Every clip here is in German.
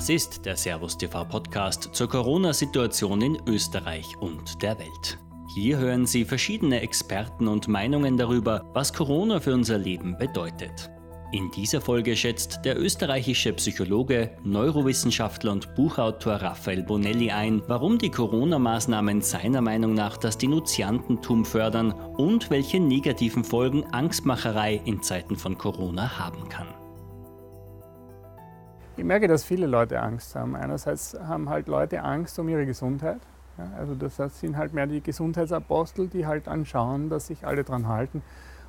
Das ist der Servus TV Podcast zur Corona-Situation in Österreich und der Welt. Hier hören Sie verschiedene Experten und Meinungen darüber, was Corona für unser Leben bedeutet. In dieser Folge schätzt der österreichische Psychologe, Neurowissenschaftler und Buchautor Raphael Bonelli ein, warum die Corona-Maßnahmen seiner Meinung nach das Denunziantentum fördern und welche negativen Folgen Angstmacherei in Zeiten von Corona haben kann. Ich merke, dass viele Leute Angst haben. Einerseits haben halt Leute Angst um ihre Gesundheit. Ja, also das sind halt mehr die Gesundheitsapostel, die halt anschauen, dass sich alle dran halten.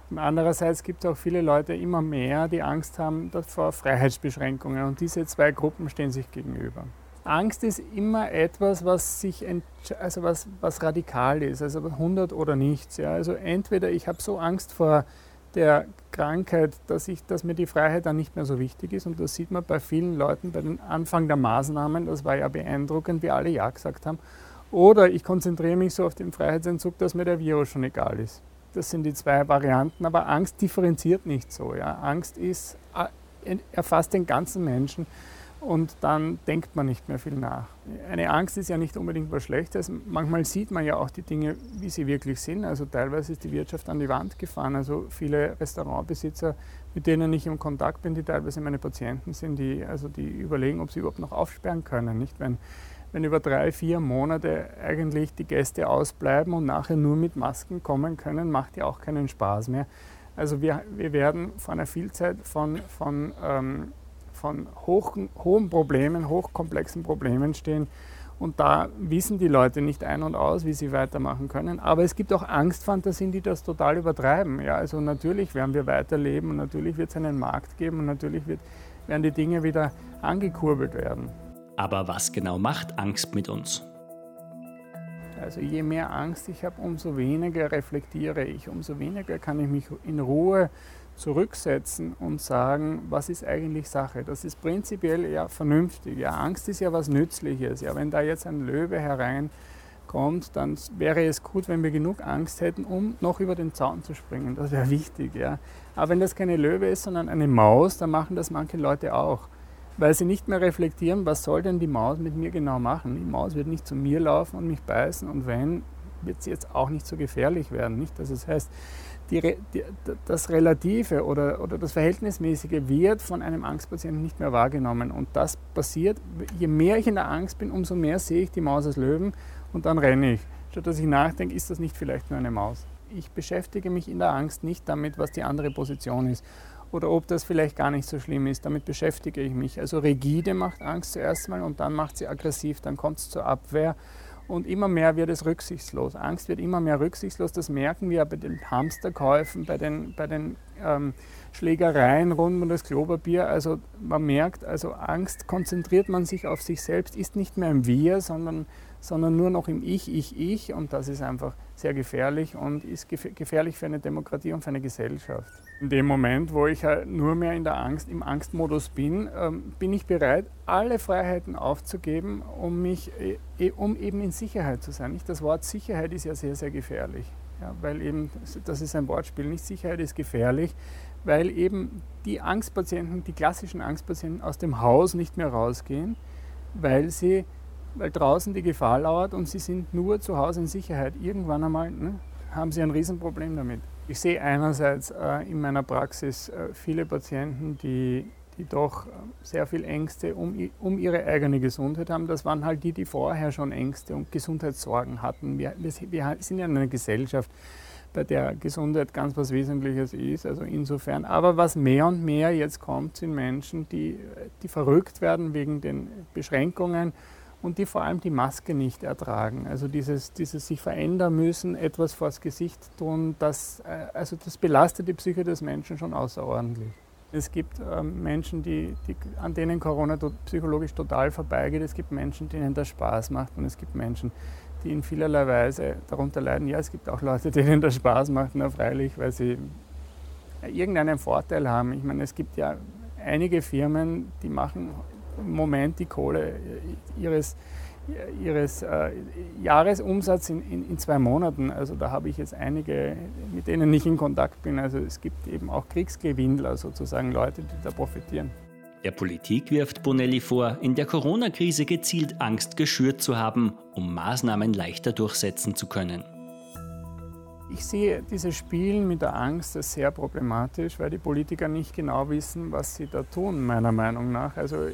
Und andererseits gibt es auch viele Leute immer mehr, die Angst haben vor Freiheitsbeschränkungen. Und diese zwei Gruppen stehen sich gegenüber. Angst ist immer etwas, was sich also was, was radikal ist, also 100 oder nichts. Ja. Also entweder ich habe so Angst vor der Krankheit, dass, ich, dass mir die Freiheit dann nicht mehr so wichtig ist. Und das sieht man bei vielen Leuten bei den Anfang der Maßnahmen. Das war ja beeindruckend, wie alle Ja gesagt haben. Oder ich konzentriere mich so auf den Freiheitsentzug, dass mir der Virus schon egal ist. Das sind die zwei Varianten. Aber Angst differenziert nicht so. Ja. Angst ist, äh, erfasst den ganzen Menschen und dann denkt man nicht mehr viel nach. Eine Angst ist ja nicht unbedingt was Schlechtes. Manchmal sieht man ja auch die Dinge, wie sie wirklich sind. Also teilweise ist die Wirtschaft an die Wand gefahren. Also viele Restaurantbesitzer, mit denen ich im Kontakt bin, die teilweise meine Patienten sind, die, also die überlegen, ob sie überhaupt noch aufsperren können. Nicht? Wenn, wenn über drei, vier Monate eigentlich die Gäste ausbleiben und nachher nur mit Masken kommen können, macht ja auch keinen Spaß mehr. Also wir, wir werden vor einer Vielzahl von, von ähm, von hoch, hohen Problemen, hochkomplexen Problemen stehen. Und da wissen die Leute nicht ein und aus, wie sie weitermachen können. Aber es gibt auch Angstfantasien, die das total übertreiben. Ja, also natürlich werden wir weiterleben und natürlich wird es einen Markt geben und natürlich wird, werden die Dinge wieder angekurbelt werden. Aber was genau macht Angst mit uns? Also je mehr Angst ich habe, umso weniger reflektiere ich, umso weniger kann ich mich in Ruhe zurücksetzen und sagen, was ist eigentlich Sache? Das ist prinzipiell ja vernünftig. Ja, Angst ist ja was Nützliches. Ja, wenn da jetzt ein Löwe hereinkommt, dann wäre es gut, wenn wir genug Angst hätten, um noch über den Zaun zu springen. Das wäre wichtig. Ja. Aber wenn das keine Löwe ist, sondern eine Maus, dann machen das manche Leute auch. Weil sie nicht mehr reflektieren, was soll denn die Maus mit mir genau machen? Die Maus wird nicht zu mir laufen und mich beißen und wenn, wird sie jetzt auch nicht so gefährlich werden. Nicht? Das heißt, die, die, das Relative oder, oder das Verhältnismäßige wird von einem Angstpatienten nicht mehr wahrgenommen. Und das passiert, je mehr ich in der Angst bin, umso mehr sehe ich die Maus als Löwen und dann renne ich. Statt dass ich nachdenke, ist das nicht vielleicht nur eine Maus? Ich beschäftige mich in der Angst nicht damit, was die andere Position ist oder ob das vielleicht gar nicht so schlimm ist. Damit beschäftige ich mich. Also rigide macht Angst zuerst mal und dann macht sie aggressiv, dann kommt es zur Abwehr und immer mehr wird es rücksichtslos. Angst wird immer mehr rücksichtslos. Das merken wir bei den Hamsterkäufen, bei den, bei den ähm, Schlägereien rund um das Klopapier. Also man merkt, also Angst konzentriert man sich auf sich selbst, ist nicht mehr im Wir, sondern, sondern nur noch im Ich, Ich, Ich. Und das ist einfach sehr gefährlich und ist gefährlich für eine Demokratie und für eine Gesellschaft. In dem Moment, wo ich halt nur mehr in der Angst, im Angstmodus bin, ähm, bin ich bereit, alle Freiheiten aufzugeben, um, mich, äh, um eben in Sicherheit zu sein. Das Wort Sicherheit ist ja sehr, sehr gefährlich. Ja, weil eben, das ist ein Wortspiel, nicht Sicherheit ist gefährlich, weil eben die Angstpatienten, die klassischen Angstpatienten aus dem Haus nicht mehr rausgehen, weil sie weil draußen die Gefahr lauert und sie sind nur zu Hause in Sicherheit. Irgendwann einmal ne, haben sie ein Riesenproblem damit. Ich sehe einerseits äh, in meiner Praxis äh, viele Patienten, die, die doch äh, sehr viel Ängste um, um ihre eigene Gesundheit haben. Das waren halt die, die vorher schon Ängste und Gesundheitssorgen hatten. Wir, wir, wir sind ja in einer Gesellschaft, bei der Gesundheit ganz was Wesentliches ist. Also insofern. Aber was mehr und mehr jetzt kommt, sind Menschen, die, die verrückt werden wegen den Beschränkungen und die vor allem die Maske nicht ertragen. Also dieses, dieses sich verändern müssen, etwas vors Gesicht tun, das, äh, also das belastet die Psyche des Menschen schon außerordentlich. Es gibt äh, Menschen, die, die, an denen Corona psychologisch total vorbeigeht. Es gibt Menschen, denen das Spaß macht. Und es gibt Menschen, die in vielerlei Weise darunter leiden. Ja, es gibt auch Leute, denen das Spaß macht, na freilich, weil sie irgendeinen Vorteil haben. Ich meine, es gibt ja einige Firmen, die machen im Moment die Kohle ihres, ihres äh, Jahresumsatz in, in, in, zwei Monaten. Also da habe ich jetzt einige, mit denen ich in Kontakt bin. Also es gibt eben auch Kriegsgewinnler sozusagen, Leute, die da profitieren. Der Politik wirft Bonelli vor, in der Corona-Krise gezielt Angst geschürt zu haben, um Maßnahmen leichter durchsetzen zu können. Ich sehe dieses Spielen mit der Angst als sehr problematisch, weil die Politiker nicht genau wissen, was sie da tun, meiner Meinung nach. Also,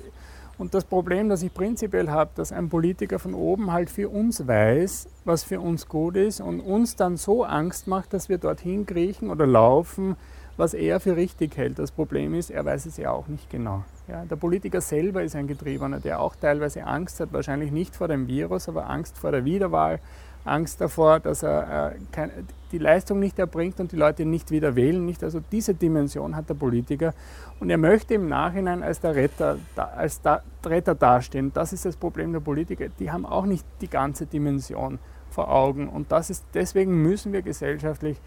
und das Problem, das ich prinzipiell habe, dass ein Politiker von oben halt für uns weiß, was für uns gut ist und uns dann so Angst macht, dass wir dorthin kriechen oder laufen, was er für richtig hält. Das Problem ist, er weiß es ja auch nicht genau. Ja, der Politiker selber ist ein Getriebener, der auch teilweise Angst hat, wahrscheinlich nicht vor dem Virus, aber Angst vor der Wiederwahl, Angst davor, dass er äh, die Leistung nicht erbringt und die Leute nicht wieder wählen. Nicht? Also diese Dimension hat der Politiker. Und er möchte im Nachhinein als der Retter, als der Retter dastehen. Das ist das Problem der Politiker. Die haben auch nicht die ganze Dimension vor Augen. Und das ist, deswegen müssen wir gesellschaftlich,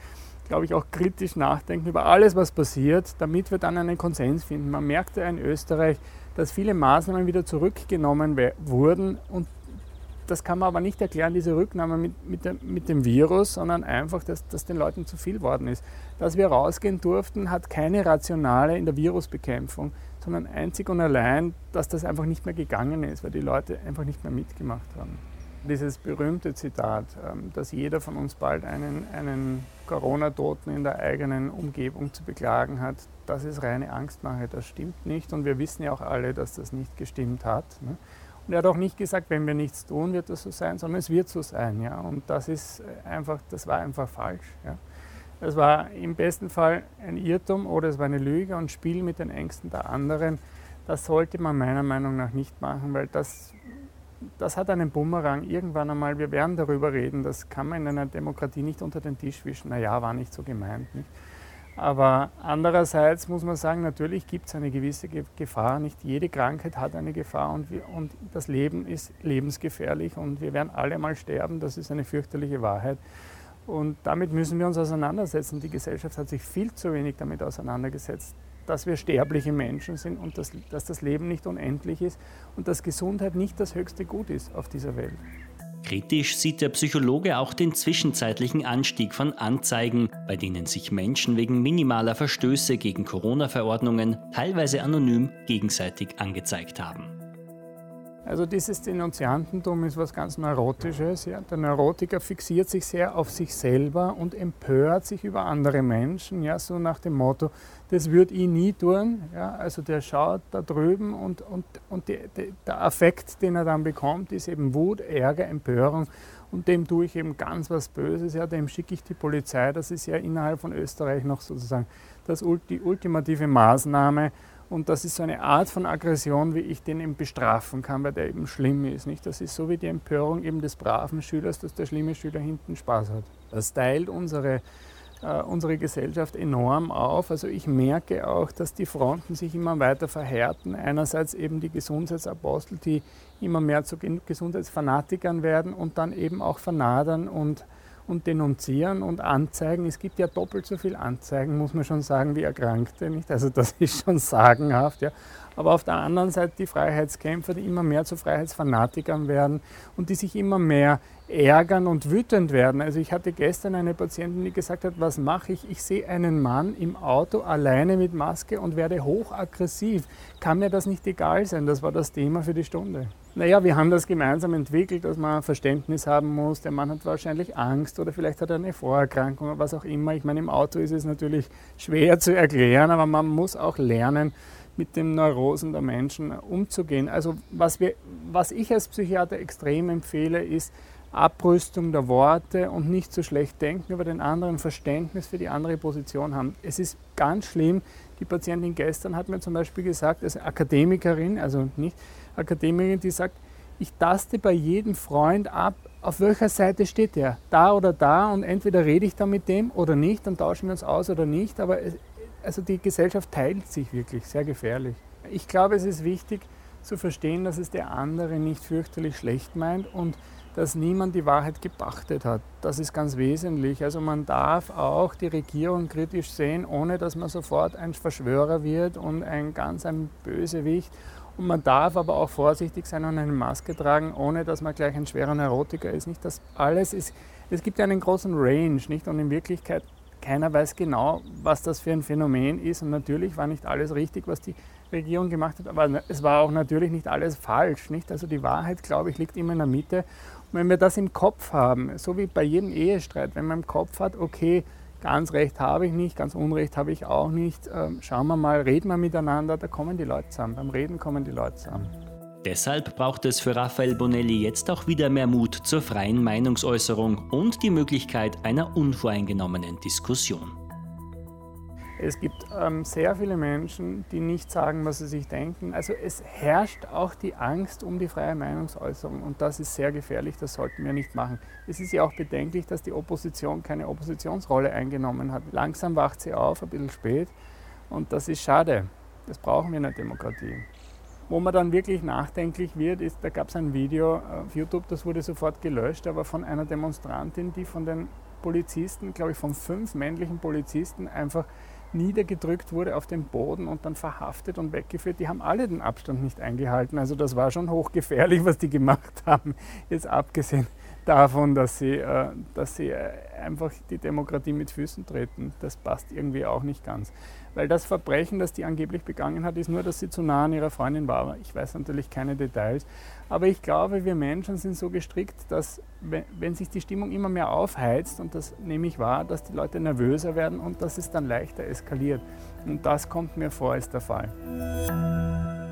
glaube ich, auch kritisch nachdenken über alles, was passiert, damit wir dann einen Konsens finden. Man merkte in Österreich, dass viele Maßnahmen wieder zurückgenommen wurden und das kann man aber nicht erklären, diese Rücknahme mit, mit, dem, mit dem Virus, sondern einfach, dass, dass den Leuten zu viel worden ist. Dass wir rausgehen durften, hat keine Rationale in der Virusbekämpfung, sondern einzig und allein, dass das einfach nicht mehr gegangen ist, weil die Leute einfach nicht mehr mitgemacht haben. Dieses berühmte Zitat, ähm, dass jeder von uns bald einen, einen Corona-Toten in der eigenen Umgebung zu beklagen hat, das ist reine Angstmache. Das stimmt nicht und wir wissen ja auch alle, dass das nicht gestimmt hat. Ne? Und er hat auch nicht gesagt, wenn wir nichts tun, wird das so sein, sondern es wird so sein. Ja? Und das ist einfach, das war einfach falsch. Ja? Es war im besten Fall ein Irrtum oder es war eine Lüge und Spiel mit den Ängsten der anderen. Das sollte man meiner Meinung nach nicht machen, weil das, das hat einen Bumerang. Irgendwann einmal, wir werden darüber reden, das kann man in einer Demokratie nicht unter den Tisch wischen. Naja, war nicht so gemeint. Nicht? Aber andererseits muss man sagen, natürlich gibt es eine gewisse Gefahr. Nicht jede Krankheit hat eine Gefahr und, wir, und das Leben ist lebensgefährlich und wir werden alle mal sterben. Das ist eine fürchterliche Wahrheit. Und damit müssen wir uns auseinandersetzen. Die Gesellschaft hat sich viel zu wenig damit auseinandergesetzt, dass wir sterbliche Menschen sind und dass, dass das Leben nicht unendlich ist und dass Gesundheit nicht das höchste Gut ist auf dieser Welt. Kritisch sieht der Psychologe auch den zwischenzeitlichen Anstieg von Anzeigen, bei denen sich Menschen wegen minimaler Verstöße gegen Corona-Verordnungen teilweise anonym gegenseitig angezeigt haben. Also dieses Denunziantentum ist was ganz Neurotisches. Ja. Der Neurotiker fixiert sich sehr auf sich selber und empört sich über andere Menschen, ja, so nach dem Motto, das würde ich nie tun. Ja. Also der schaut da drüben und, und, und die, die, der Affekt, den er dann bekommt, ist eben Wut, Ärger, Empörung und dem tue ich eben ganz was Böses, ja, dem schicke ich die Polizei. Das ist ja innerhalb von Österreich noch sozusagen das, die ultimative Maßnahme und das ist so eine Art von Aggression, wie ich den eben bestrafen kann, weil der eben schlimm ist. Nicht? Das ist so wie die Empörung eben des braven Schülers, dass der schlimme Schüler hinten Spaß hat. Das teilt unsere, äh, unsere Gesellschaft enorm auf. Also ich merke auch, dass die Fronten sich immer weiter verhärten. Einerseits eben die Gesundheitsapostel, die immer mehr zu Gesundheitsfanatikern werden und dann eben auch vernadern und und denunzieren und anzeigen. Es gibt ja doppelt so viel Anzeigen, muss man schon sagen, wie Erkrankte. Nicht? Also das ist schon sagenhaft. Ja. Aber auf der anderen Seite die Freiheitskämpfer, die immer mehr zu Freiheitsfanatikern werden und die sich immer mehr ärgern und wütend werden. Also ich hatte gestern eine Patientin, die gesagt hat, was mache ich? Ich sehe einen Mann im Auto alleine mit Maske und werde hochaggressiv. Kann mir das nicht egal sein? Das war das Thema für die Stunde. Naja, wir haben das gemeinsam entwickelt, dass man Verständnis haben muss. Der Mann hat wahrscheinlich Angst oder vielleicht hat er eine Vorerkrankung oder was auch immer. Ich meine, im Auto ist es natürlich schwer zu erklären, aber man muss auch lernen, mit den Neurosen der Menschen umzugehen. Also was, wir, was ich als Psychiater extrem empfehle, ist Abrüstung der Worte und nicht so schlecht denken über den anderen, Verständnis für die andere Position haben. Es ist ganz schlimm. Die Patientin gestern hat mir zum Beispiel gesagt, als Akademikerin, also nicht Akademikerin, die sagt, ich taste bei jedem Freund ab, auf welcher Seite steht er, da oder da und entweder rede ich da mit dem oder nicht, dann tauschen wir uns aus oder nicht, aber es, also die Gesellschaft teilt sich wirklich, sehr gefährlich. Ich glaube, es ist wichtig zu verstehen, dass es der andere nicht fürchterlich schlecht meint und dass niemand die Wahrheit gepachtet hat. Das ist ganz wesentlich. Also man darf auch die Regierung kritisch sehen, ohne dass man sofort ein Verschwörer wird und ein ganz ein Bösewicht. Und man darf aber auch vorsichtig sein und eine Maske tragen, ohne dass man gleich ein schwerer Neurotiker ist. Nicht das alles ist. Es gibt ja einen großen Range, nicht? Und in Wirklichkeit keiner weiß genau, was das für ein Phänomen ist. Und natürlich war nicht alles richtig, was die Regierung gemacht hat, aber es war auch natürlich nicht alles falsch. Nicht? Also die Wahrheit, glaube ich, liegt immer in der Mitte. Wenn wir das im Kopf haben, so wie bei jedem Ehestreit, wenn man im Kopf hat, okay, ganz recht habe ich nicht, ganz unrecht habe ich auch nicht, ähm, schauen wir mal, reden wir miteinander, da kommen die Leute zusammen. Beim Reden kommen die Leute zusammen. Deshalb braucht es für Raphael Bonelli jetzt auch wieder mehr Mut zur freien Meinungsäußerung und die Möglichkeit einer unvoreingenommenen Diskussion. Es gibt ähm, sehr viele Menschen, die nicht sagen, was sie sich denken. Also es herrscht auch die Angst um die freie Meinungsäußerung und das ist sehr gefährlich, das sollten wir nicht machen. Es ist ja auch bedenklich, dass die Opposition keine Oppositionsrolle eingenommen hat. Langsam wacht sie auf, ein bisschen spät und das ist schade. Das brauchen wir in der Demokratie. Wo man dann wirklich nachdenklich wird, ist, da gab es ein Video auf YouTube, das wurde sofort gelöscht, aber von einer Demonstrantin, die von den Polizisten, glaube ich, von fünf männlichen Polizisten einfach niedergedrückt wurde auf den Boden und dann verhaftet und weggeführt. Die haben alle den Abstand nicht eingehalten. Also das war schon hochgefährlich, was die gemacht haben. Jetzt abgesehen davon, dass sie, äh, dass sie äh, einfach die Demokratie mit Füßen treten. Das passt irgendwie auch nicht ganz. Weil das Verbrechen, das die angeblich begangen hat, ist nur, dass sie zu nah an ihrer Freundin war. Ich weiß natürlich keine Details. Aber ich glaube, wir Menschen sind so gestrickt, dass wenn sich die Stimmung immer mehr aufheizt, und das nehme ich wahr, dass die Leute nervöser werden und dass es dann leichter eskaliert. Und das kommt mir vor, ist der Fall.